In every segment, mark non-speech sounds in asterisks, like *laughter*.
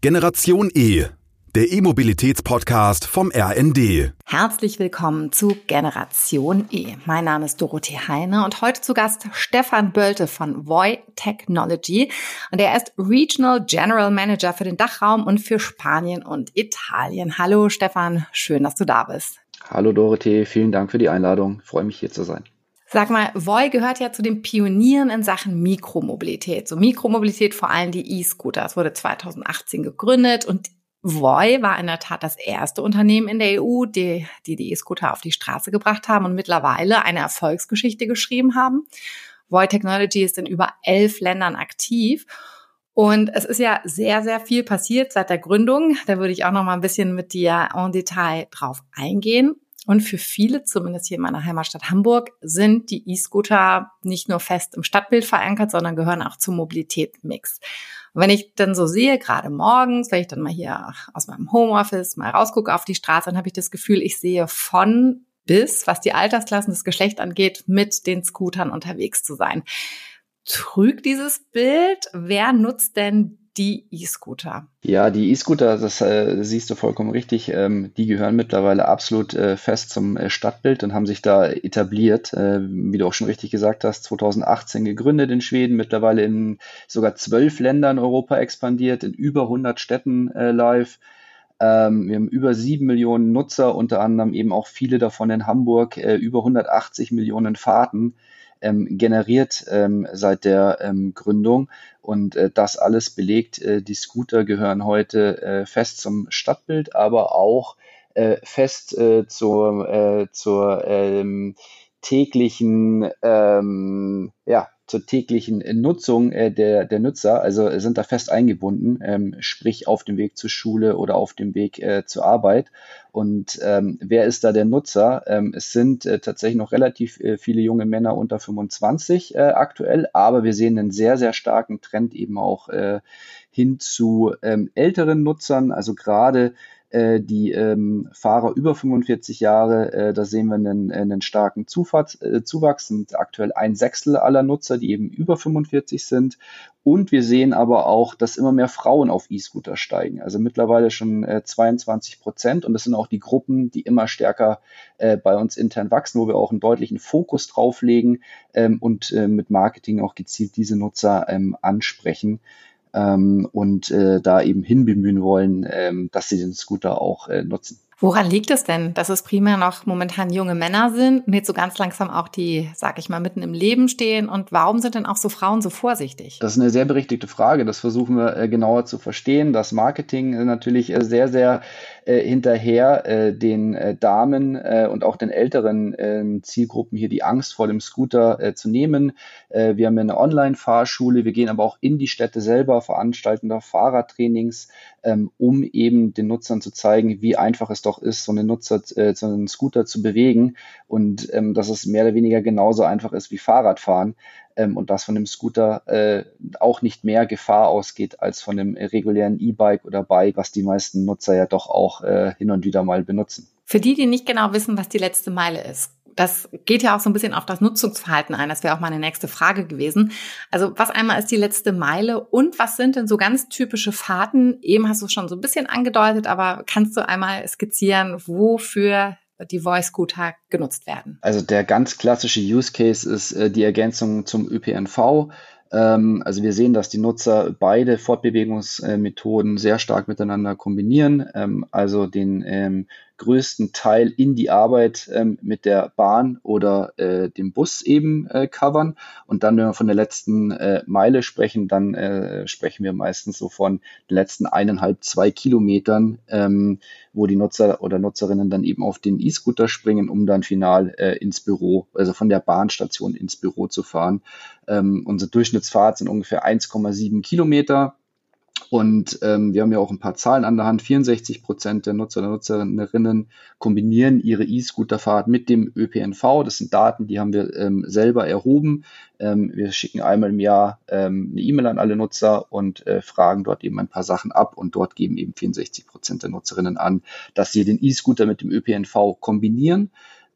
Generation E, der E-Mobilitäts-Podcast vom RND. Herzlich willkommen zu Generation E. Mein Name ist Dorothee Heine und heute zu Gast Stefan Bölte von Voy Technology. Und er ist Regional General Manager für den Dachraum und für Spanien und Italien. Hallo Stefan, schön, dass du da bist. Hallo Dorothee, vielen Dank für die Einladung. Ich freue mich hier zu sein. Sag mal, Voi gehört ja zu den Pionieren in Sachen Mikromobilität. So Mikromobilität, vor allem die E-Scooter. Es wurde 2018 gegründet und Voi war in der Tat das erste Unternehmen in der EU, die die E-Scooter auf die Straße gebracht haben und mittlerweile eine Erfolgsgeschichte geschrieben haben. Voi Technology ist in über elf Ländern aktiv. Und es ist ja sehr, sehr viel passiert seit der Gründung. Da würde ich auch noch mal ein bisschen mit dir en Detail drauf eingehen. Und für viele, zumindest hier in meiner Heimatstadt Hamburg, sind die E-Scooter nicht nur fest im Stadtbild verankert, sondern gehören auch zum Mobilitätsmix. Und wenn ich dann so sehe, gerade morgens, wenn ich dann mal hier aus meinem Homeoffice mal rausgucke auf die Straße, dann habe ich das Gefühl, ich sehe von bis, was die Altersklassen, das Geschlecht angeht, mit den Scootern unterwegs zu sein. Trügt dieses Bild? Wer nutzt denn die E-Scooter? Ja, die E-Scooter, das äh, siehst du vollkommen richtig, ähm, die gehören mittlerweile absolut äh, fest zum äh, Stadtbild und haben sich da etabliert, äh, wie du auch schon richtig gesagt hast, 2018 gegründet in Schweden, mittlerweile in sogar zwölf Ländern Europa expandiert, in über 100 Städten äh, live. Ähm, wir haben über sieben Millionen Nutzer, unter anderem eben auch viele davon in Hamburg, äh, über 180 Millionen Fahrten ähm, generiert ähm, seit der ähm, Gründung. Und äh, das alles belegt, äh, die Scooter gehören heute äh, fest zum Stadtbild, aber auch äh, fest äh, zur, äh, zur ähm, täglichen ähm, ja, zur täglichen Nutzung äh, der, der Nutzer, also sind da fest eingebunden, ähm, sprich auf dem Weg zur Schule oder auf dem Weg äh, zur Arbeit. Und ähm, wer ist da der Nutzer? Ähm, es sind äh, tatsächlich noch relativ äh, viele junge Männer unter 25 äh, aktuell, aber wir sehen einen sehr, sehr starken Trend eben auch äh, hin zu ähm, älteren Nutzern, also gerade äh, die ähm, Fahrer über 45 Jahre, äh, da sehen wir einen, einen starken Zufahrt, äh, Zuwachs, sind aktuell ein Sechstel aller Nutzer, die eben über 45 sind. Und wir sehen aber auch, dass immer mehr Frauen auf E-Scooter steigen. Also mittlerweile schon äh, 22 Prozent. Und das sind auch die Gruppen, die immer stärker äh, bei uns intern wachsen, wo wir auch einen deutlichen Fokus drauflegen ähm, und äh, mit Marketing auch gezielt diese Nutzer ähm, ansprechen ähm, und äh, da eben hinbemühen wollen, ähm, dass sie den Scooter auch äh, nutzen. Woran liegt es denn, dass es primär noch momentan junge Männer sind und jetzt so ganz langsam auch die, sag ich mal, mitten im Leben stehen? Und warum sind denn auch so Frauen so vorsichtig? Das ist eine sehr berechtigte Frage. Das versuchen wir äh, genauer zu verstehen. Das Marketing äh, natürlich äh, sehr, sehr hinterher den Damen und auch den älteren äh, Zielgruppen hier die Angst vor dem Scooter zu nehmen. Wir haben eine Online-Fahrschule, wir gehen aber auch in die Städte selber, veranstalten da Fahrradtrainings, ähm, um eben den Nutzern zu zeigen, wie einfach es doch ist, so einen Nutzer, äh, so einen Scooter zu bewegen und ähm, dass es mehr oder weniger genauso einfach ist wie Fahrradfahren ähm, und dass von dem Scooter äh, auch nicht mehr Gefahr ausgeht als von dem regulären E-Bike oder Bike, was die meisten Nutzer ja doch auch äh, hin und wieder mal benutzen. Für die, die nicht genau wissen, was die letzte Meile ist, das geht ja auch so ein bisschen auf das Nutzungsverhalten ein. Das wäre auch meine nächste Frage gewesen. Also was einmal ist die letzte Meile und was sind denn so ganz typische Fahrten? Eben hast du schon so ein bisschen angedeutet, aber kannst du einmal skizzieren, wofür die Voice Scooter genutzt werden? Also der ganz klassische Use Case ist äh, die Ergänzung zum ÖPNV. Ähm, also wir sehen, dass die Nutzer beide Fortbewegungsmethoden sehr stark miteinander kombinieren. Ähm, also den ähm, größten Teil in die Arbeit ähm, mit der Bahn oder äh, dem Bus eben äh, covern. Und dann, wenn wir von der letzten äh, Meile sprechen, dann äh, sprechen wir meistens so von den letzten eineinhalb, zwei Kilometern, ähm, wo die Nutzer oder Nutzerinnen dann eben auf den E-Scooter springen, um dann final äh, ins Büro, also von der Bahnstation ins Büro zu fahren. Ähm, unsere Durchschnittsfahrt sind ungefähr 1,7 Kilometer und ähm, wir haben ja auch ein paar Zahlen an der Hand. 64 Prozent der Nutzer und Nutzerinnen kombinieren ihre E-Scooterfahrt mit dem ÖPNV. Das sind Daten, die haben wir ähm, selber erhoben. Ähm, wir schicken einmal im Jahr ähm, eine E-Mail an alle Nutzer und äh, fragen dort eben ein paar Sachen ab. Und dort geben eben 64 Prozent der Nutzerinnen an, dass sie den E-Scooter mit dem ÖPNV kombinieren.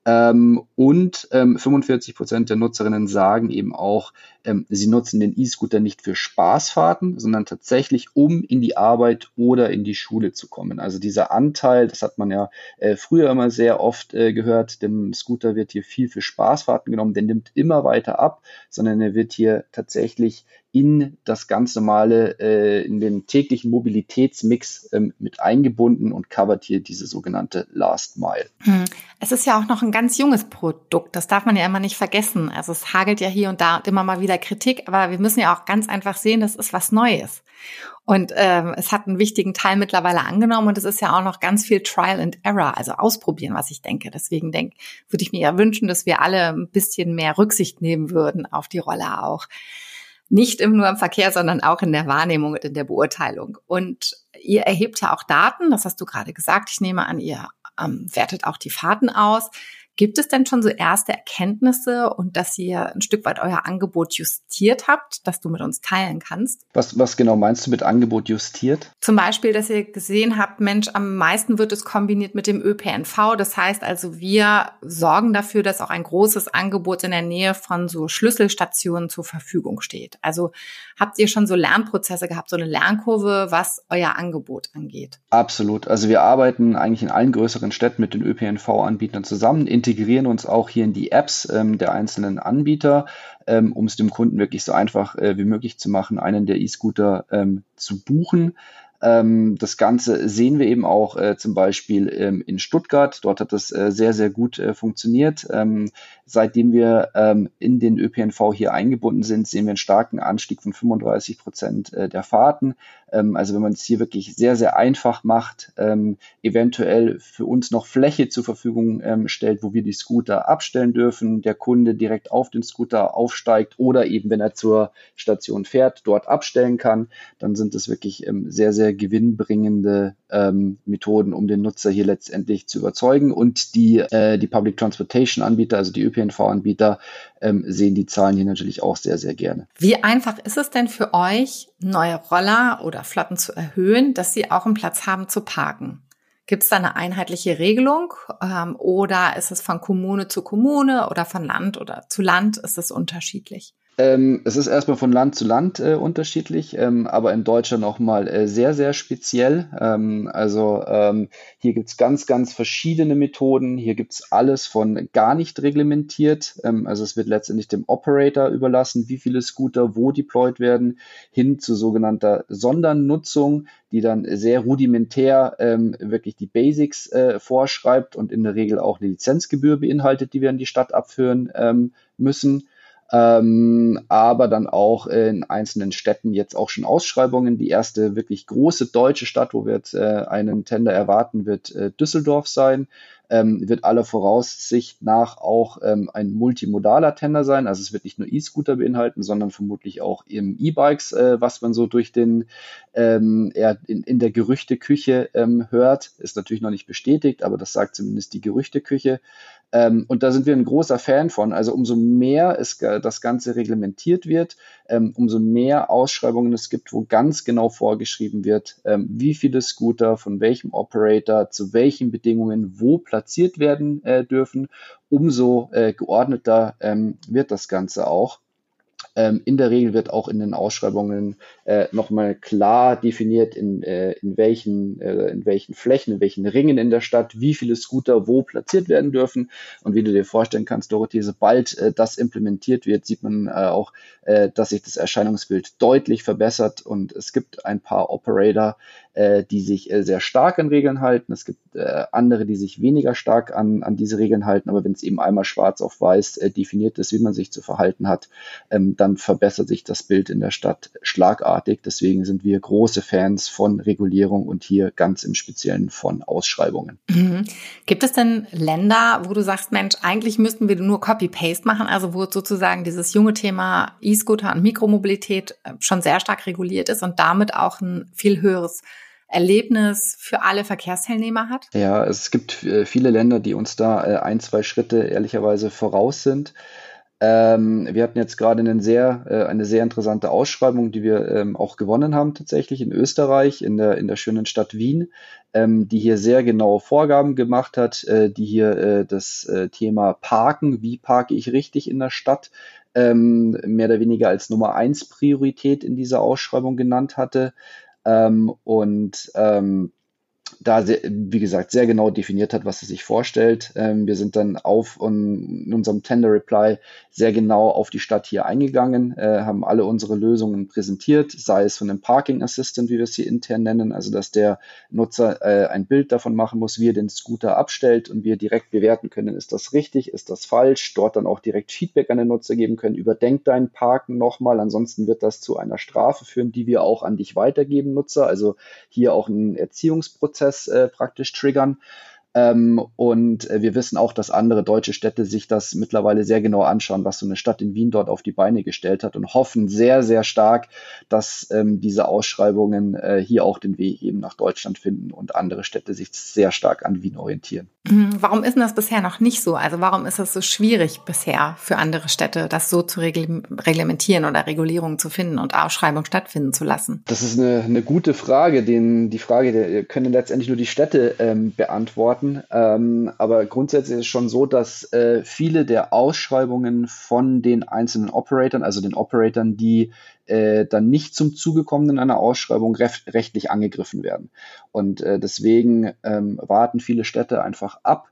Ähm, und ähm, 45 Prozent der Nutzerinnen sagen eben auch, ähm, sie nutzen den E-Scooter nicht für Spaßfahrten, sondern tatsächlich, um in die Arbeit oder in die Schule zu kommen. Also dieser Anteil, das hat man ja äh, früher immer sehr oft äh, gehört, dem Scooter wird hier viel für Spaßfahrten genommen, der nimmt immer weiter ab, sondern er wird hier tatsächlich in das ganz normale, äh, in den täglichen Mobilitätsmix ähm, mit eingebunden und covert hier diese sogenannte Last Mile. Hm. Es ist ja auch noch ein ganz junges Produkt, das darf man ja immer nicht vergessen. Also es hagelt ja hier und da immer mal wieder Kritik, aber wir müssen ja auch ganz einfach sehen, das ist was Neues. Und ähm, es hat einen wichtigen Teil mittlerweile angenommen und es ist ja auch noch ganz viel Trial and Error, also ausprobieren, was ich denke. Deswegen denke, würde ich mir ja wünschen, dass wir alle ein bisschen mehr Rücksicht nehmen würden auf die Rolle auch nicht nur im Verkehr, sondern auch in der Wahrnehmung und in der Beurteilung. Und ihr erhebt ja auch Daten, das hast du gerade gesagt. Ich nehme an, ihr ähm, wertet auch die Fahrten aus. Gibt es denn schon so erste Erkenntnisse und dass ihr ein Stück weit euer Angebot justiert habt, das du mit uns teilen kannst? Was, was genau meinst du mit Angebot justiert? Zum Beispiel, dass ihr gesehen habt, Mensch, am meisten wird es kombiniert mit dem ÖPNV. Das heißt also, wir sorgen dafür, dass auch ein großes Angebot in der Nähe von so Schlüsselstationen zur Verfügung steht. Also habt ihr schon so Lernprozesse gehabt, so eine Lernkurve, was euer Angebot angeht? Absolut. Also wir arbeiten eigentlich in allen größeren Städten mit den ÖPNV-Anbietern zusammen integrieren uns auch hier in die Apps ähm, der einzelnen Anbieter, ähm, um es dem Kunden wirklich so einfach äh, wie möglich zu machen, einen der E-Scooter ähm, zu buchen. Ähm, das Ganze sehen wir eben auch äh, zum Beispiel ähm, in Stuttgart. Dort hat das äh, sehr, sehr gut äh, funktioniert. Ähm, seitdem wir in den ÖPNV hier eingebunden sind, sehen wir einen starken Anstieg von 35 Prozent äh, der Fahrten. Ähm, also wenn man es hier wirklich sehr, sehr einfach macht, ähm, eventuell für uns noch Fläche zur Verfügung stellt, wo wir die Scooter abstellen dürfen, der Kunde direkt auf den Scooter aufsteigt oder eben, wenn er zur Station fährt, dort abstellen kann, dann sind das wirklich sehr, sehr gewinnbringende ähm, Methoden, um den Nutzer hier letztendlich zu überzeugen. Und die, äh, die Public Transportation Anbieter, also die ÖPNV-Anbieter, ähm, sehen die Zahlen hier natürlich auch sehr, sehr gerne. Wie einfach ist es denn für euch, neue Roller oder Flotten zu erhöhen, dass sie auch einen Platz haben zu parken? Gibt es da eine einheitliche Regelung ähm, oder ist es von Kommune zu Kommune oder von Land oder zu Land? Ist es unterschiedlich? Ähm, es ist erstmal von Land zu Land äh, unterschiedlich, ähm, aber in Deutschland auch mal äh, sehr, sehr speziell. Ähm, also ähm, hier gibt's ganz, ganz verschiedene Methoden. Hier gibt's alles von gar nicht reglementiert. Ähm, also es wird letztendlich dem Operator überlassen, wie viele Scooter wo deployed werden, hin zu sogenannter Sondernutzung, die dann sehr rudimentär ähm, wirklich die Basics äh, vorschreibt und in der Regel auch eine Lizenzgebühr beinhaltet, die wir in die Stadt abführen müssen ähm, aber dann auch in einzelnen Städten jetzt auch schon Ausschreibungen. Die erste wirklich große deutsche Stadt, wo wir jetzt äh, einen Tender erwarten, wird äh, Düsseldorf sein. Ähm, wird aller Voraussicht nach auch ähm, ein multimodaler Tender sein. Also es wird nicht nur E-Scooter beinhalten, sondern vermutlich auch eben E-Bikes, äh, was man so durch den ähm, ja, in, in der Gerüchteküche ähm, hört. Ist natürlich noch nicht bestätigt, aber das sagt zumindest die Gerüchteküche. Ähm, und da sind wir ein großer Fan von. Also umso mehr es das Ganze reglementiert wird, ähm, umso mehr Ausschreibungen es gibt, wo ganz genau vorgeschrieben wird, ähm, wie viele Scooter von welchem Operator zu welchen Bedingungen wo platziert werden äh, dürfen, umso äh, geordneter ähm, wird das Ganze auch. Ähm, in der Regel wird auch in den Ausschreibungen äh, nochmal klar definiert, in, äh, in, welchen, äh, in welchen Flächen, in welchen Ringen in der Stadt, wie viele Scooter wo platziert werden dürfen. Und wie du dir vorstellen kannst, Dorothee, sobald äh, das implementiert wird, sieht man äh, auch, äh, dass sich das Erscheinungsbild deutlich verbessert. Und es gibt ein paar Operator, äh, die sich äh, sehr stark an Regeln halten. Es gibt äh, andere, die sich weniger stark an, an diese Regeln halten. Aber wenn es eben einmal schwarz auf weiß äh, definiert ist, wie man sich zu verhalten hat, ähm, dann verbessert sich das Bild in der Stadt schlagartig. Deswegen sind wir große Fans von Regulierung und hier ganz im Speziellen von Ausschreibungen. Mhm. Gibt es denn Länder, wo du sagst, Mensch, eigentlich müssten wir nur Copy-Paste machen, also wo sozusagen dieses junge Thema E-Scooter und Mikromobilität äh, schon sehr stark reguliert ist und damit auch ein viel höheres Erlebnis für alle Verkehrsteilnehmer hat? Ja, es gibt äh, viele Länder, die uns da äh, ein, zwei Schritte ehrlicherweise voraus sind. Ähm, wir hatten jetzt gerade eine sehr, äh, eine sehr interessante Ausschreibung, die wir ähm, auch gewonnen haben tatsächlich in Österreich, in der, in der schönen Stadt Wien, ähm, die hier sehr genaue Vorgaben gemacht hat, die hier das Thema Parken, wie parke ich richtig in der Stadt, mehr oder weniger als Nummer eins Priorität in dieser Ausschreibung genannt hatte. Ähm, und ähm, da, sehr, wie gesagt, sehr genau definiert hat, was er sich vorstellt. Ähm, wir sind dann auf um, in unserem Tender Reply sehr genau auf die Stadt hier eingegangen, äh, haben alle unsere Lösungen präsentiert, sei es von einem Parking Assistant, wie wir es hier intern nennen, also dass der Nutzer äh, ein Bild davon machen muss, wie er den Scooter abstellt und wir direkt bewerten können, ist das richtig, ist das falsch, dort dann auch direkt Feedback an den Nutzer geben können, überdenk dein Parken nochmal, ansonsten wird das zu einer Strafe führen, die wir auch an dich weitergeben, Nutzer, also hier auch ein Erziehungsprozess Prozess äh, praktisch triggern. Ähm, und äh, wir wissen auch, dass andere deutsche Städte sich das mittlerweile sehr genau anschauen, was so eine Stadt in Wien dort auf die Beine gestellt hat und hoffen sehr, sehr stark, dass ähm, diese Ausschreibungen äh, hier auch den Weg eben nach Deutschland finden und andere Städte sich sehr stark an Wien orientieren. Mhm. Warum ist denn das bisher noch nicht so? Also warum ist es so schwierig bisher für andere Städte, das so zu reglementieren oder Regulierungen zu finden und Ausschreibungen stattfinden zu lassen? Das ist eine, eine gute Frage. Den, die Frage können letztendlich nur die Städte ähm, beantworten. Ähm, aber grundsätzlich ist es schon so, dass äh, viele der Ausschreibungen von den einzelnen Operatoren, also den Operatoren, die äh, dann nicht zum Zuge kommen in einer Ausschreibung, rechtlich angegriffen werden. Und äh, deswegen ähm, warten viele Städte einfach ab,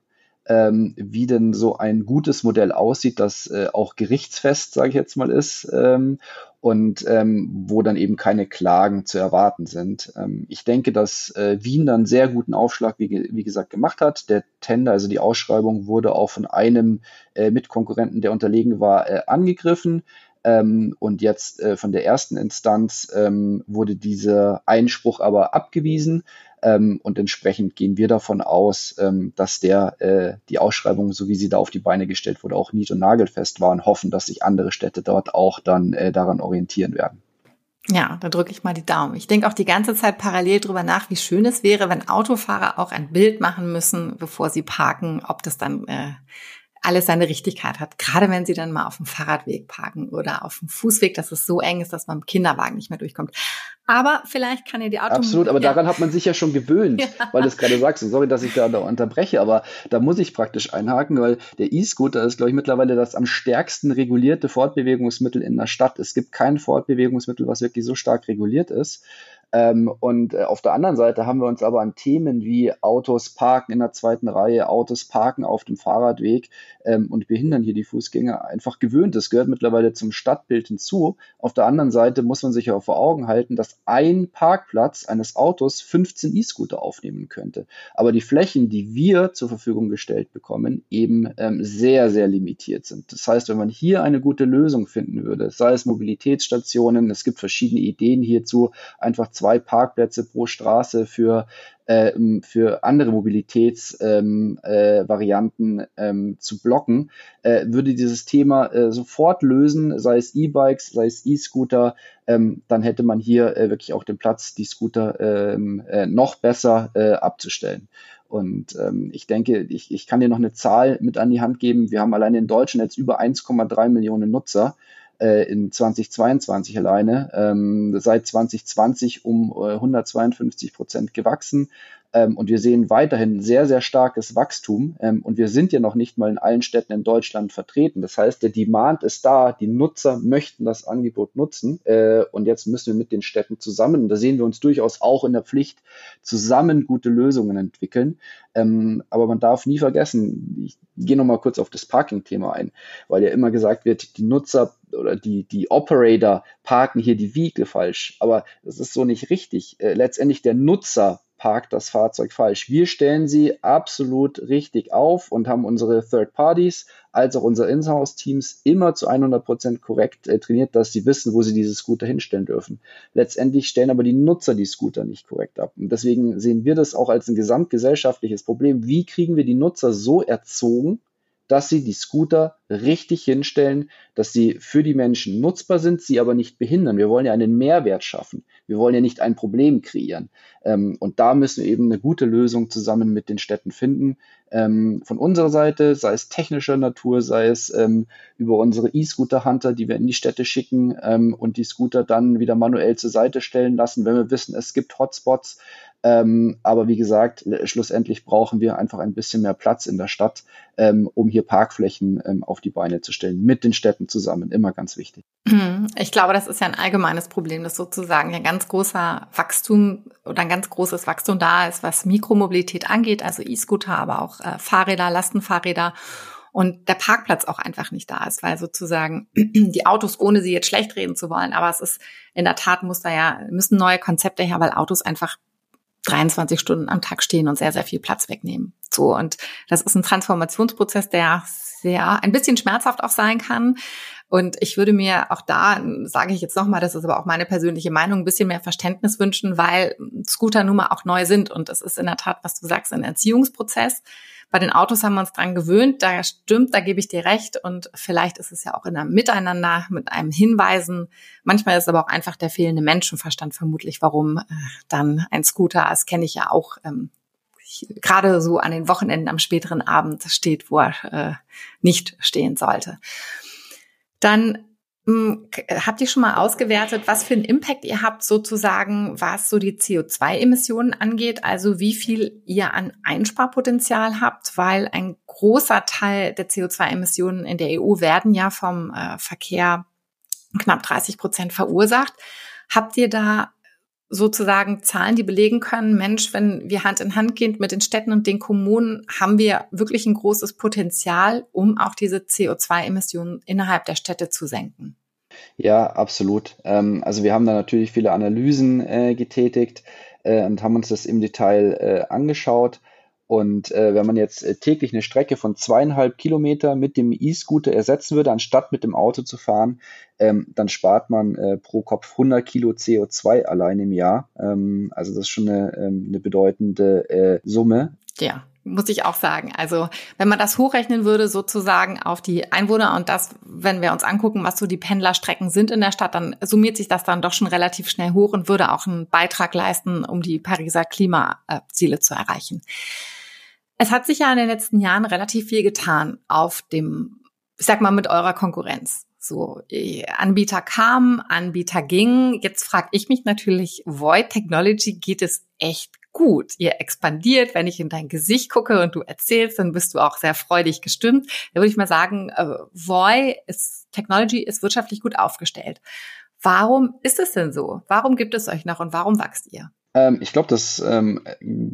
ähm, wie denn so ein gutes Modell aussieht, das äh, auch gerichtsfest, sage ich jetzt mal, ist ähm, und ähm, wo dann eben keine Klagen zu erwarten sind. Ähm, ich denke, dass äh, Wien dann sehr guten Aufschlag, wie, wie, gesagt, gemacht hat. Der Tender, also die Ausschreibung, wurde auch von einem äh, Mitkonkurrenten, der unterlegen war, äh, angegriffen. Ähm, und jetzt äh, von der ersten Instanz ähm, wurde dieser Einspruch aber abgewiesen. Ähm, und entsprechend gehen wir davon aus, ähm, dass der, äh, die Ausschreibung, so wie sie da auf die Beine gestellt wurde, auch nied- und nagelfest war und hoffen, dass sich andere Städte dort auch dann äh, daran orientieren werden. Ja, da drücke ich mal die Daumen. Ich denke auch die ganze Zeit parallel drüber nach, wie schön es wäre, wenn Autofahrer auch ein Bild machen müssen, bevor sie parken, ob das dann äh, alles seine Richtigkeit hat. Gerade wenn sie dann mal auf dem Fahrradweg parken oder auf dem Fußweg, dass es so eng ist, dass man im Kinderwagen nicht mehr durchkommt. Aber vielleicht kann ja die Auto. Absolut, aber ja. daran hat man sich ja schon gewöhnt, ja. weil du es gerade sagst. Und sorry, dass ich da unterbreche, aber da muss ich praktisch einhaken, weil der E-Scooter ist, glaube ich, mittlerweile das am stärksten regulierte Fortbewegungsmittel in der Stadt. Es gibt kein Fortbewegungsmittel, was wirklich so stark reguliert ist. Ähm, und äh, auf der anderen Seite haben wir uns aber an Themen wie Autos parken in der zweiten Reihe, Autos parken auf dem Fahrradweg ähm, und behindern hier die Fußgänger einfach gewöhnt. Das gehört mittlerweile zum Stadtbild hinzu. Auf der anderen Seite muss man sich auch vor Augen halten, dass ein Parkplatz eines Autos 15 E-Scooter aufnehmen könnte. Aber die Flächen, die wir zur Verfügung gestellt bekommen, eben ähm, sehr, sehr limitiert sind. Das heißt, wenn man hier eine gute Lösung finden würde, sei es Mobilitätsstationen, es gibt verschiedene Ideen hierzu, einfach zwei Parkplätze pro Straße für, äh, für andere Mobilitätsvarianten ähm, äh, ähm, zu blocken, äh, würde dieses Thema äh, sofort lösen, sei es E-Bikes, sei es E-Scooter, ähm, dann hätte man hier äh, wirklich auch den Platz, die Scooter ähm, äh, noch besser abzustellen. Und ähm, ich denke, ich, ich kann dir noch eine Zahl mit an die Hand geben. Wir haben allein in Deutschland jetzt über 1,3 Millionen Nutzer äh, in 2022 alleine, ähm, seit 2020 um äh, 152 Prozent gewachsen. Ähm, und wir sehen weiterhin sehr, sehr starkes Wachstum. Ähm, und wir sind ja noch nicht mal in allen Städten in Deutschland vertreten. Das heißt, der Demand ist da. Die Nutzer möchten das Angebot nutzen. Äh, und jetzt müssen wir mit den Städten zusammen, da sehen wir uns durchaus auch in der Pflicht, zusammen gute Lösungen entwickeln. Ähm, aber man darf nie vergessen, ich gehe nochmal kurz auf das Parking-Thema ein, weil ja immer gesagt wird, die Nutzer oder die, die Operator parken hier die Wiege falsch. Aber das ist so nicht richtig. Äh, letztendlich der Nutzer parkt das Fahrzeug falsch. Wir stellen sie absolut richtig auf und haben unsere Third Parties als auch unsere In-house-Teams immer zu 100 Prozent korrekt äh, trainiert, dass sie wissen, wo sie diese Scooter hinstellen dürfen. Letztendlich stellen aber die Nutzer die Scooter nicht korrekt ab. Und deswegen sehen wir das auch als ein gesamtgesellschaftliches Problem. Wie kriegen wir die Nutzer so erzogen, dass sie die Scooter richtig hinstellen, dass sie für die Menschen nutzbar sind, sie aber nicht behindern. Wir wollen ja einen Mehrwert schaffen. Wir wollen ja nicht ein Problem kreieren. Ähm, und da müssen wir eben eine gute Lösung zusammen mit den Städten finden. Ähm, von unserer Seite, sei es technischer Natur, sei es ähm, über unsere E-Scooter-Hunter, die wir in die Städte schicken und die Scooter dann wieder manuell zur Seite stellen lassen, wenn wir wissen, es gibt Hotspots. Ähm, aber wie gesagt, schlussendlich brauchen wir einfach ein bisschen mehr Platz in der Stadt, ähm, um hier Parkflächen ähm, auf die Beine zu stellen, mit den Städten zusammen. Immer ganz wichtig. Mhm. Ich glaube, das ist ja ein allgemeines Problem, dass sozusagen ein ganz großer Wachstum oder ein ganz großes Wachstum da ist, was Mikromobilität angeht, also E-Scooter, aber auch äh, Fahrräder, Lastenfahrräder und der Parkplatz auch einfach nicht da ist, weil sozusagen *clears throat* die Autos, ohne sie jetzt schlecht reden zu wollen, aber es ist in der Tat muss da ja, müssen neue Konzepte her, weil Autos einfach 23 Stunden am Tag stehen und sehr, sehr viel Platz wegnehmen. So. Und das ist ein Transformationsprozess, der sehr, ein bisschen schmerzhaft auch sein kann. Und ich würde mir auch da, sage ich jetzt nochmal, das ist aber auch meine persönliche Meinung, ein bisschen mehr Verständnis wünschen, weil Scooter nun mal auch neu sind. Und es ist in der Tat, was du sagst, ein Erziehungsprozess. Bei den Autos haben wir uns dran gewöhnt, da stimmt, da gebe ich dir recht. Und vielleicht ist es ja auch in einem Miteinander mit einem Hinweisen. Manchmal ist aber auch einfach der fehlende Menschenverstand vermutlich, warum äh, dann ein Scooter, das kenne ich ja auch, ähm, gerade so an den Wochenenden am späteren Abend steht, wo er äh, nicht stehen sollte. Dann habt ihr schon mal ausgewertet, was für einen Impact ihr habt sozusagen, was so die CO2-Emissionen angeht, also wie viel ihr an Einsparpotenzial habt, weil ein großer Teil der CO2-Emissionen in der EU werden ja vom äh, Verkehr knapp 30 Prozent verursacht. Habt ihr da sozusagen Zahlen, die belegen können, Mensch, wenn wir Hand in Hand gehen mit den Städten und den Kommunen, haben wir wirklich ein großes Potenzial, um auch diese CO2-Emissionen innerhalb der Städte zu senken. Ja, absolut. Ähm, also wir haben da natürlich viele Analysen äh, getätigt äh, und haben uns das im Detail äh, angeschaut. Und äh, wenn man jetzt äh, täglich eine Strecke von zweieinhalb Kilometer mit dem E-Scooter ersetzen würde, anstatt mit dem Auto zu fahren, ähm, dann spart man äh, pro Kopf 100 Kilo CO2 allein im Jahr. Ähm, also das ist schon eine, ähm, eine bedeutende äh, Summe. Ja muss ich auch sagen. Also wenn man das hochrechnen würde, sozusagen auf die Einwohner und das, wenn wir uns angucken, was so die Pendlerstrecken sind in der Stadt, dann summiert sich das dann doch schon relativ schnell hoch und würde auch einen Beitrag leisten, um die Pariser Klimaziele zu erreichen. Es hat sich ja in den letzten Jahren relativ viel getan auf dem, ich sag mal, mit eurer Konkurrenz. So, äh, Anbieter kamen, Anbieter gingen. Jetzt frage ich mich natürlich, Void Technology geht es echt gut. Ihr expandiert, wenn ich in dein Gesicht gucke und du erzählst, dann bist du auch sehr freudig gestimmt. Da würde ich mal sagen, äh, Voy ist, Technology ist wirtschaftlich gut aufgestellt. Warum ist es denn so? Warum gibt es euch noch und warum wächst ihr? Ähm, ich glaube, das ähm,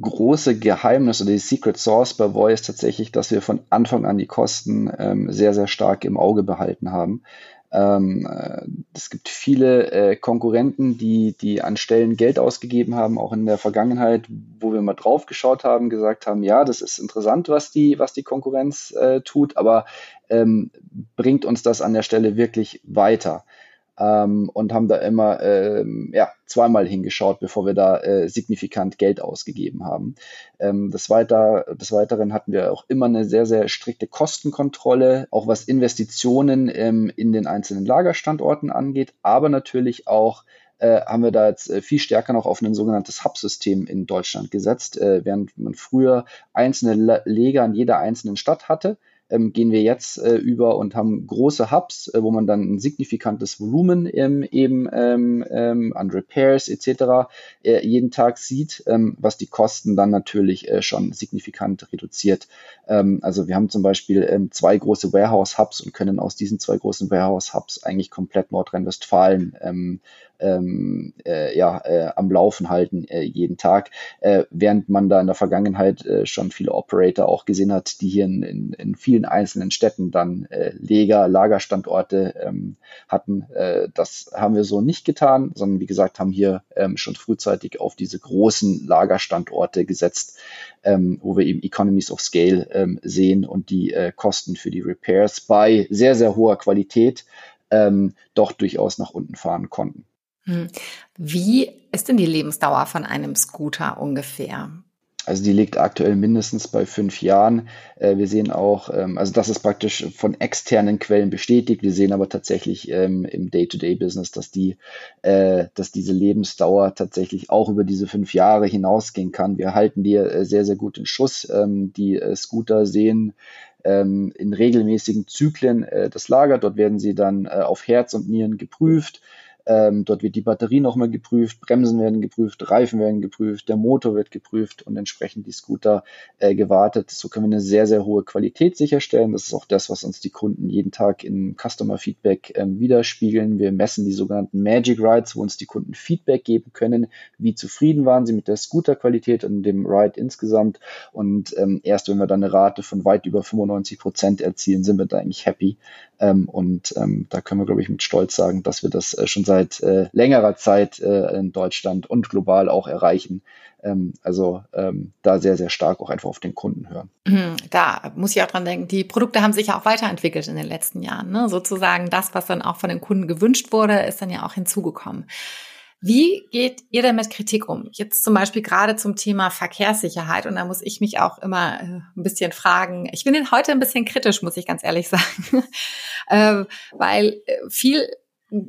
große Geheimnis oder die Secret Source bei Voy ist tatsächlich, dass wir von Anfang an die Kosten ähm, sehr, sehr stark im Auge behalten haben. Ähm, äh, es gibt viele äh, Konkurrenten, die, die an Stellen Geld ausgegeben haben, auch in der Vergangenheit, wo wir mal drauf geschaut haben, gesagt haben, ja, das ist interessant, was die, was die Konkurrenz äh, tut, aber ähm, bringt uns das an der Stelle wirklich weiter? Ähm, und haben da immer ähm, ja, zweimal hingeschaut, bevor wir da äh, signifikant Geld ausgegeben haben. Ähm, des, Weiter, des Weiteren hatten wir auch immer eine sehr, sehr strikte Kostenkontrolle, auch was Investitionen ähm, in den einzelnen Lagerstandorten angeht, aber natürlich auch äh, haben wir da jetzt äh, viel stärker noch auf ein sogenanntes Hub-System in Deutschland gesetzt, äh, während man früher einzelne Lager in jeder einzelnen Stadt hatte ähm, gehen wir jetzt äh, über und haben große Hubs, äh, wo man dann ein signifikantes Volumen ähm, eben ähm, ähm an Repairs etc. Äh, jeden Tag sieht, ähm, was die Kosten dann natürlich äh, schon signifikant reduziert. Ähm, also wir haben zum Beispiel zwei große Warehouse-Hubs und können aus diesen zwei großen Warehouse-Hubs eigentlich komplett Nordrhein-Westfalen ähm, äh, ja, äh, am Laufen halten äh, jeden Tag, äh, während man da in der Vergangenheit äh, schon viele Operator auch gesehen hat, die hier in, in, in vielen einzelnen Städten dann äh, Leger, Lagerstandorte ähm, hatten. Das haben wir so nicht getan, sondern wie gesagt, haben hier ähm, schon frühzeitig auf diese großen Lagerstandorte gesetzt, ähm, wo wir eben Economies of Scale ähm, sehen und die Kosten für die Repairs bei sehr, sehr hoher Qualität ähm, doch durchaus nach unten fahren konnten. Hm. Wie ist denn die Lebensdauer von einem Scooter ungefähr? Also die liegt aktuell mindestens bei fünf Jahren. Äh, wir sehen auch, ähm, also das ist praktisch von externen Quellen bestätigt. Wir sehen aber tatsächlich ähm, im Day-to-Day-Business, dass die, äh, dass diese Lebensdauer tatsächlich auch über diese fünf Jahre hinausgehen kann. Wir halten die äh, sehr, sehr gut in Schuss. Ähm, die Scooter sehen in regelmäßigen Zyklen das Lager. Dort werden sie dann auf Herz und Nieren geprüft Ähm, dort wird die Batterie nochmal geprüft, Bremsen werden geprüft, Reifen werden geprüft, der Motor wird geprüft und entsprechend die Scooter äh, gewartet. So können wir eine sehr, sehr hohe Qualität sicherstellen. Das ist auch das, was uns die Kunden jeden Tag in Customer Feedback ähm, widerspiegeln. Wir messen die sogenannten Magic Rides, wo uns die Kunden Feedback geben können, wie zufrieden waren sie mit der Scooterqualität und dem Ride insgesamt. Und ähm, erst wenn wir dann eine Rate von weit über 95 Prozent erzielen, sind wir da eigentlich happy. Ähm, und ähm, da können wir, glaube ich, mit Stolz sagen, dass wir das äh, schon seit äh, längerer Zeit äh, in Deutschland und global auch erreichen. Ähm, also da sehr, sehr stark auch einfach auf den Kunden hören. Mhm, da muss ich auch dran denken, die Produkte haben sich ja auch weiterentwickelt in den letzten Jahren. Ne? Sozusagen das, was dann auch von den Kunden gewünscht wurde, ist dann ja auch hinzugekommen. Wie geht ihr denn mit Kritik um? Jetzt zum Beispiel gerade zum Thema Verkehrssicherheit. Und da muss ich mich auch immer äh, ein bisschen fragen. Ich bin heute ein bisschen kritisch, muss ich ganz ehrlich *laughs* sagen, äh, weil äh, viel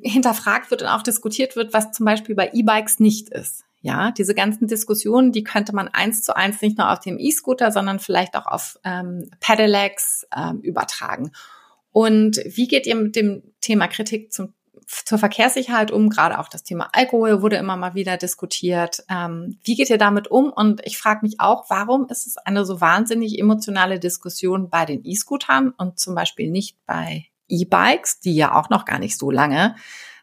hinterfragt wird und auch diskutiert wird, was zum Beispiel bei E-Bikes nicht ist. Ja, diese ganzen Diskussionen, die könnte man eins zu eins nicht nur auf dem E-Scooter, sondern vielleicht auch auf ähm, Pedelecs ähm, übertragen. Und wie geht ihr mit dem Thema Kritik zum zur Verkehrssicherheit um? Gerade auch das Thema Alkohol wurde immer mal wieder diskutiert. Ähm, wie geht ihr damit um? Und ich frage mich auch, warum ist es eine so wahnsinnig emotionale Diskussion bei den E-Scootern und zum Beispiel nicht bei E-Bikes, die ja auch noch gar nicht so lange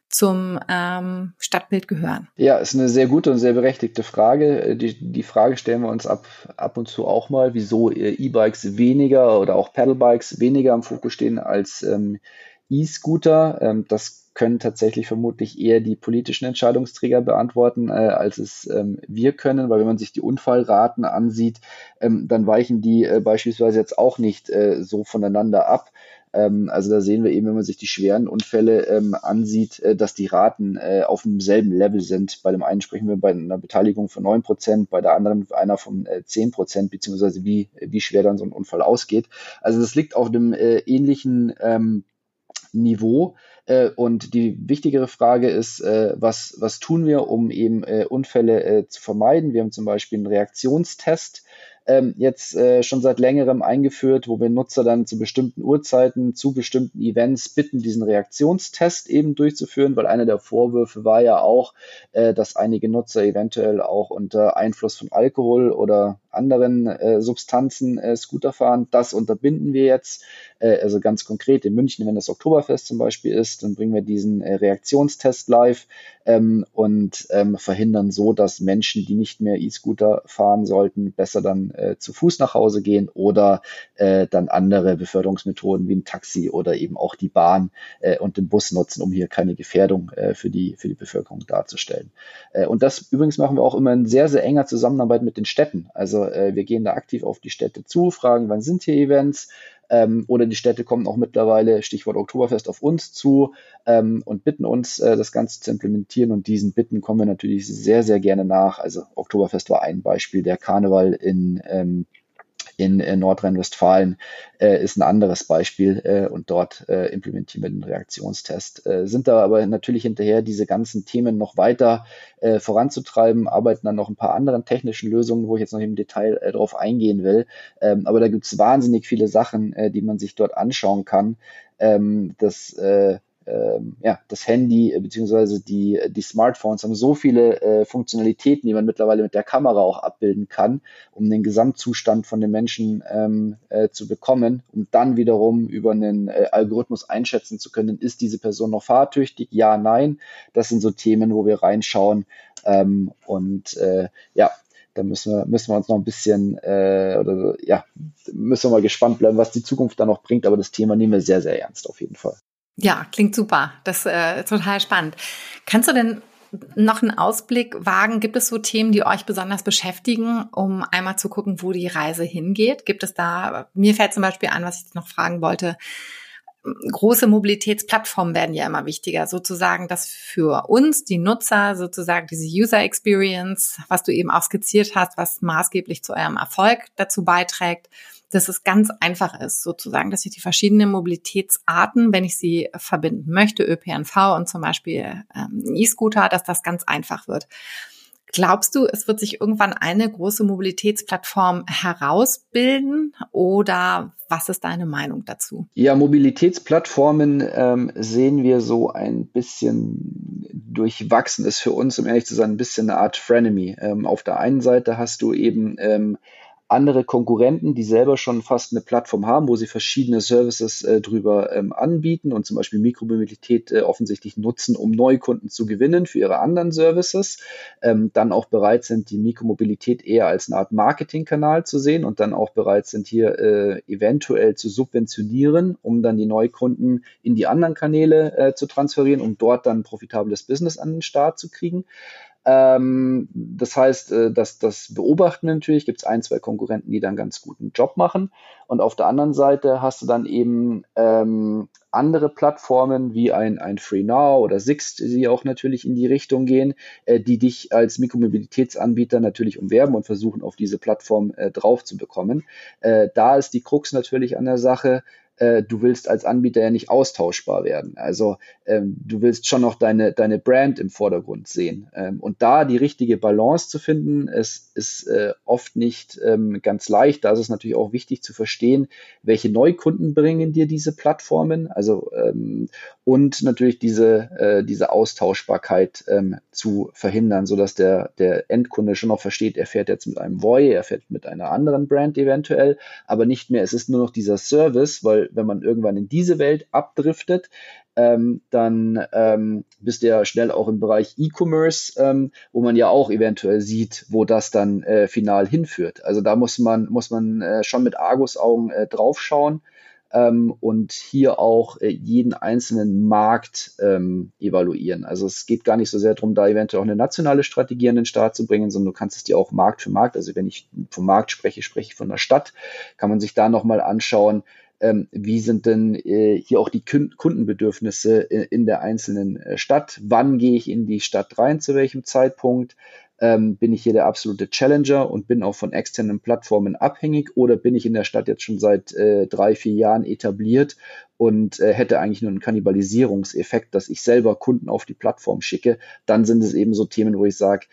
zum ähm, Stadtbild gehören? Ja, ist eine sehr gute und sehr berechtigte Frage. Die, die Frage stellen wir uns ab, ab und zu auch mal, wieso E-Bikes weniger oder auch Pedalbikes weniger im Fokus stehen als ähm, E-Scooter. Ähm, das können tatsächlich vermutlich eher die politischen Entscheidungsträger beantworten, äh, als es ähm, wir können, weil wenn man sich die Unfallraten ansieht, ähm, dann weichen die äh, beispielsweise jetzt auch nicht äh, so voneinander ab. Ähm, also da sehen wir eben, wenn man sich die schweren Unfälle ähm, ansieht, äh, dass die Raten äh, auf demselben Level sind. Bei dem einen sprechen wir bei einer Beteiligung von neun Prozent, bei der anderen einer von äh, zehn Prozent, beziehungsweise wie, wie schwer dann so ein Unfall ausgeht. Also das liegt auf dem äh, ähnlichen ähm, Niveau. Äh, und die wichtigere Frage ist, äh, was, was tun wir, um eben äh, Unfälle zu vermeiden? Wir haben zum Beispiel einen Reaktionstest ähm, jetzt schon seit längerem eingeführt, wo wir Nutzer dann zu bestimmten Uhrzeiten, zu bestimmten Events bitten, diesen Reaktionstest eben durchzuführen, weil einer der Vorwürfe war ja auch, dass einige Nutzer eventuell auch unter Einfluss von Alkohol oder anderen äh, Substanzen äh, Scooter fahren. Das unterbinden wir jetzt. Äh, also ganz konkret in München, wenn das Oktoberfest zum Beispiel ist, dann bringen wir diesen äh, Reaktionstest live ähm, und ähm, verhindern so, dass Menschen, die nicht mehr E-Scooter fahren sollten, besser dann äh, zu Fuß nach Hause gehen oder äh, dann andere Beförderungsmethoden wie ein Taxi oder eben auch die Bahn äh, und den Bus nutzen, um hier keine Gefährdung äh, für, die, für die Bevölkerung darzustellen. Äh, und das übrigens machen wir auch immer in sehr, sehr enger Zusammenarbeit mit den Städten. Also äh, wir gehen da aktiv auf die Städte zu, fragen, wann sind hier Events, ähm, oder die Städte kommen auch mittlerweile, Stichwort Oktoberfest, auf uns zu ähm, und bitten uns, äh, das Ganze zu implementieren. Und diesen Bitten kommen wir natürlich sehr, sehr gerne nach. Also Oktoberfest war ein Beispiel, der Karneval in ähm, in äh, Nordrhein-Westfalen äh, ist ein anderes Beispiel äh, und dort implementieren wir den Reaktionstest. Sind da aber natürlich hinterher, diese ganzen Themen noch weiter voranzutreiben, arbeiten dann noch ein paar anderen technischen Lösungen, wo ich jetzt noch im Detail drauf eingehen will. Ähm, aber da gibt es wahnsinnig viele Sachen, die man sich dort anschauen kann. Ähm, das ähm, ja, das Handy äh, beziehungsweise die, die Smartphones haben so viele äh, Funktionalitäten, die man mittlerweile mit der Kamera auch abbilden kann, um den Gesamtzustand von den Menschen ähm, äh, zu bekommen, um dann wiederum über einen äh, Algorithmus einschätzen zu können, ist diese Person noch fahrtüchtig? Ja, nein. Das sind so Themen, wo wir reinschauen. Ähm, und äh, ja, da müssen wir, müssen wir uns noch ein bisschen, äh, oder ja, müssen wir mal gespannt bleiben, was die Zukunft da noch bringt. Aber das Thema nehmen wir sehr, sehr ernst auf jeden Fall. Ja, klingt super. Das äh, ist total spannend. Kannst du denn noch einen Ausblick wagen? Gibt es so Themen, die euch besonders beschäftigen, um einmal zu gucken, wo die Reise hingeht? Gibt es da, mir fällt zum Beispiel an, was ich noch fragen wollte, große Mobilitätsplattformen werden ja immer wichtiger, sozusagen, dass für uns, die Nutzer, sozusagen diese User Experience, was du eben auch skizziert hast, was maßgeblich zu eurem Erfolg dazu beiträgt, dass es ganz einfach ist, sozusagen, dass ich die verschiedenen Mobilitätsarten, wenn ich sie verbinden möchte, ÖPNV und zum Beispiel ähm, E-Scooter, dass das ganz einfach wird. Glaubst du, es wird sich irgendwann eine große Mobilitätsplattform herausbilden oder was ist deine Meinung dazu? Ja, Mobilitätsplattformen ähm, sehen wir so ein bisschen durchwachsen. Ist für uns, um ehrlich zu sein, ein bisschen eine Art Frenemy. Ähm, auf der einen Seite hast du eben ähm, andere Konkurrenten, die selber schon fast eine Plattform haben, wo sie verschiedene Services äh, drüber ähm, anbieten und zum Beispiel Mikromobilität äh, offensichtlich nutzen, um Neukunden zu gewinnen für ihre anderen Services, ähm, dann auch bereit sind, die Mikromobilität eher als eine Art Marketingkanal zu sehen und dann auch bereit sind, hier äh, eventuell zu subventionieren, um dann die Neukunden in die anderen Kanäle äh, zu transferieren, um dort dann profitables Business an den Start zu kriegen. Ähm, das heißt, äh, dass das beobachten natürlich, gibt es ein, zwei Konkurrenten, die dann ganz guten Job machen. Und auf der anderen Seite hast du dann eben ähm, andere Plattformen wie ein, ein FreeNow oder Sixt, die auch natürlich in die Richtung gehen, äh, die dich als Mikromobilitätsanbieter natürlich umwerben und versuchen, auf diese Plattform äh, drauf zu bekommen. Äh, da ist die Krux natürlich an der Sache, äh, du willst als Anbieter ja nicht austauschbar werden. Also ähm, du willst schon noch deine, deine Brand im Vordergrund sehen. Ähm, und da die richtige Balance zu finden, ist, ist äh, oft nicht ähm, ganz leicht. Da ist es natürlich auch wichtig zu verstehen, welche Neukunden bringen dir diese Plattformen. Also ähm, und natürlich diese, äh, diese Austauschbarkeit ähm, zu verhindern, sodass der, der Endkunde schon noch versteht, er fährt jetzt mit einem Voy, er fährt mit einer anderen Brand eventuell, aber nicht mehr, es ist nur noch dieser Service, weil wenn man irgendwann in diese Welt abdriftet, ähm, dann ähm, bist du ja schnell auch im Bereich E-Commerce, ähm, wo man ja auch eventuell sieht, wo das dann äh, final hinführt. Also da muss man, muss man äh, schon mit Argus-Augen äh, draufschauen ähm, und hier auch äh, jeden einzelnen Markt ähm, evaluieren. Also es geht gar nicht so sehr darum, da eventuell auch eine nationale Strategie an den Start zu bringen, sondern du kannst es dir auch Markt für Markt, also wenn ich vom Markt spreche, spreche ich von der Stadt, kann man sich da nochmal anschauen, ähm, wie sind denn äh, hier auch die Kundenbedürfnisse in, in der einzelnen äh, Stadt, wann gehe ich in die Stadt rein, zu welchem Zeitpunkt, ähm, bin ich hier der absolute Challenger und bin auch von externen Plattformen abhängig oder bin ich in der Stadt jetzt schon seit äh, drei, vier Jahren etabliert und äh, hätte eigentlich nur einen Kannibalisierungseffekt, dass ich selber Kunden auf die Plattform schicke, dann sind es eben so Themen, wo ich sage,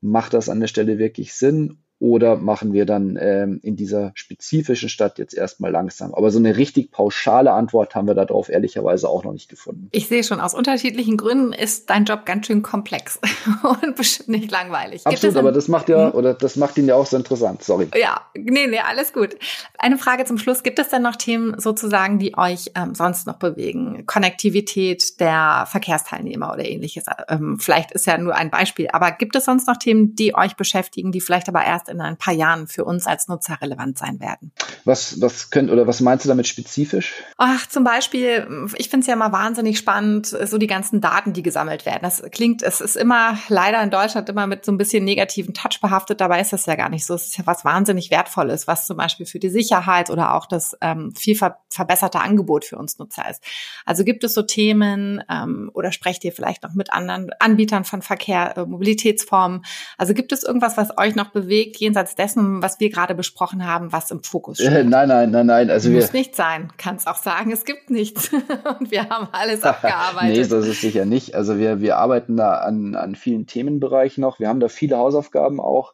macht das an der Stelle wirklich Sinn oder machen wir dann ähm, in dieser spezifischen Stadt jetzt erstmal langsam? Aber so eine richtig pauschale Antwort haben wir darauf ehrlicherweise auch noch nicht gefunden. Ich sehe schon, aus unterschiedlichen Gründen ist dein Job ganz schön komplex *laughs* und bestimmt nicht langweilig. Absolut, aber das macht ja, hm? oder das macht ihn ja auch so interessant, sorry. Ja, nee, nee, alles gut. Eine Frage zum Schluss. Gibt es denn noch Themen sozusagen, die euch ähm, sonst noch bewegen? Konnektivität der Verkehrsteilnehmer oder ähnliches? Ähm, vielleicht ist ja nur ein Beispiel, aber gibt es sonst noch Themen, die euch beschäftigen, die vielleicht aber erst in ein paar Jahren für uns als Nutzer relevant sein werden. Was, was könnt oder was meinst du damit spezifisch? Ach, zum Beispiel, ich finde es ja immer wahnsinnig spannend, so die ganzen Daten, die gesammelt werden. Das klingt, es ist immer leider in Deutschland immer mit so ein bisschen negativen Touch behaftet, dabei ist das ja gar nicht so. Es ist ja was wahnsinnig Wertvolles, was zum Beispiel für die Sicherheit oder auch das ähm, viel ver verbesserte Angebot für uns Nutzer ist. Also gibt es so Themen ähm, oder sprecht ihr vielleicht noch mit anderen Anbietern von Verkehr, äh, Mobilitätsformen? Also gibt es irgendwas, was euch noch bewegt, jenseits dessen, was wir gerade besprochen haben, was im Fokus steht? Äh, nein, nein, nein, nein. Also Muss nicht sein. Kannst auch sagen, es gibt nichts. *laughs* Und wir haben alles *laughs* abgearbeitet. nee, das ist sicher nicht. Also wir, wir arbeiten da an, an vielen Themenbereichen noch. Wir haben da viele Hausaufgaben auch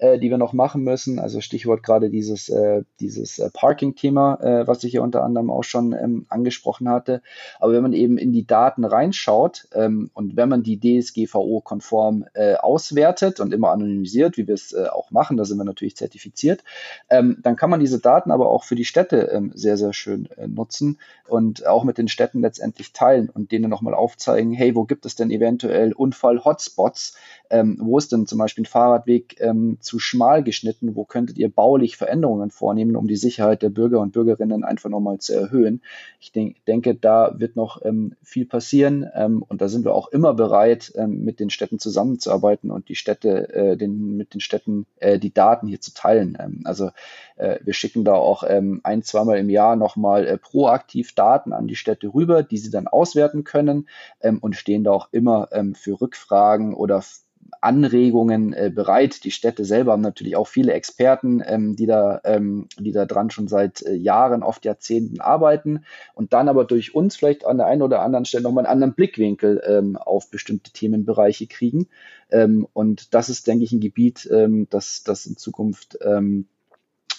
äh, die wir noch machen müssen. Also Stichwort gerade dieses, äh, dieses äh, Parking-Thema, äh, was ich hier unter anderem auch schon ähm, angesprochen hatte. Aber wenn man eben in die Daten reinschaut ähm, und wenn man die DSGVO-konform äh, auswertet und immer anonymisiert, wie wir es äh, auch machen, da sind wir natürlich zertifiziert, ähm, dann kann man diese Daten aber auch für die Städte ähm, sehr, sehr schön nutzen und auch mit den Städten letztendlich teilen und denen nochmal aufzeigen, hey, wo gibt es denn eventuell Unfall-Hotspots? Ähm, wo ist denn zum Beispiel ein Fahrradweg ähm, zu schmal geschnitten? Wo könntet ihr baulich Veränderungen vornehmen, um die Sicherheit der Bürger und Bürgerinnen einfach nochmal zu erhöhen? Ich denk, denke, da wird noch ähm, viel passieren ähm, und da sind wir auch immer bereit, ähm, mit den Städten zusammenzuarbeiten und die Städte, äh, den, mit den Städten äh, die Daten hier zu teilen. Ähm, also äh, wir schicken da auch ähm, ein, zweimal im Jahr nochmal äh, proaktiv Daten an die Städte rüber, die sie dann auswerten können ähm, und stehen da auch immer für Rückfragen oder Anregungen äh, bereit. Die Städte selber haben natürlich auch viele Experten, ähm, die, da, ähm, die da dran schon seit äh, Jahren, oft Jahrzehnten arbeiten und dann aber durch uns vielleicht an der einen oder anderen Stelle nochmal einen anderen Blickwinkel ähm, auf bestimmte Themenbereiche kriegen. Ähm, und das ist, denke ich, ein Gebiet, ähm, das, das in Zukunft ähm,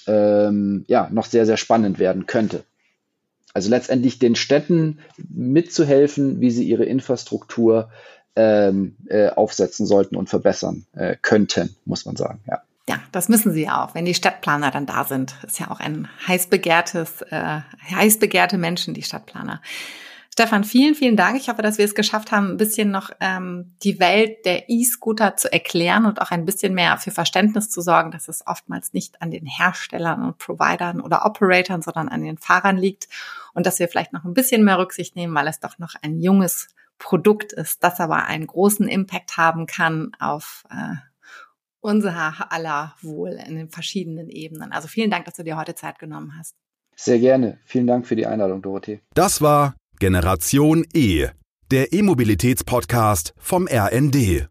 ja, noch sehr, sehr spannend werden könnte. Also letztendlich den Städten mitzuhelfen, wie sie ihre Infrastruktur ähm, äh, aufsetzen sollten und verbessern äh, könnten, muss man sagen. Ja. Ja, das müssen sie ja auch, wenn die Stadtplaner dann da sind. Ist ja auch ein heiß begehrtes, äh, heiß begehrte Menschen, die Stadtplaner. Stefan, vielen, vielen Dank. Ich hoffe, dass wir es geschafft haben, ein bisschen noch ähm, die Welt der E-Scooter zu erklären und auch ein bisschen mehr für Verständnis zu sorgen, dass es oftmals nicht an den Herstellern und Providern oder Operatoren, sondern an den Fahrern liegt und dass wir vielleicht noch ein bisschen mehr Rücksicht nehmen, weil es doch noch ein junges Produkt ist, das aber einen großen Impact haben kann auf äh, unser aller Wohl in den verschiedenen Ebenen. Also vielen Dank, dass du dir heute Zeit genommen hast. Sehr gerne. Vielen Dank für die Einladung, Dorothee. Das war Generation E, der E-Mobilitäts-Podcast vom RND.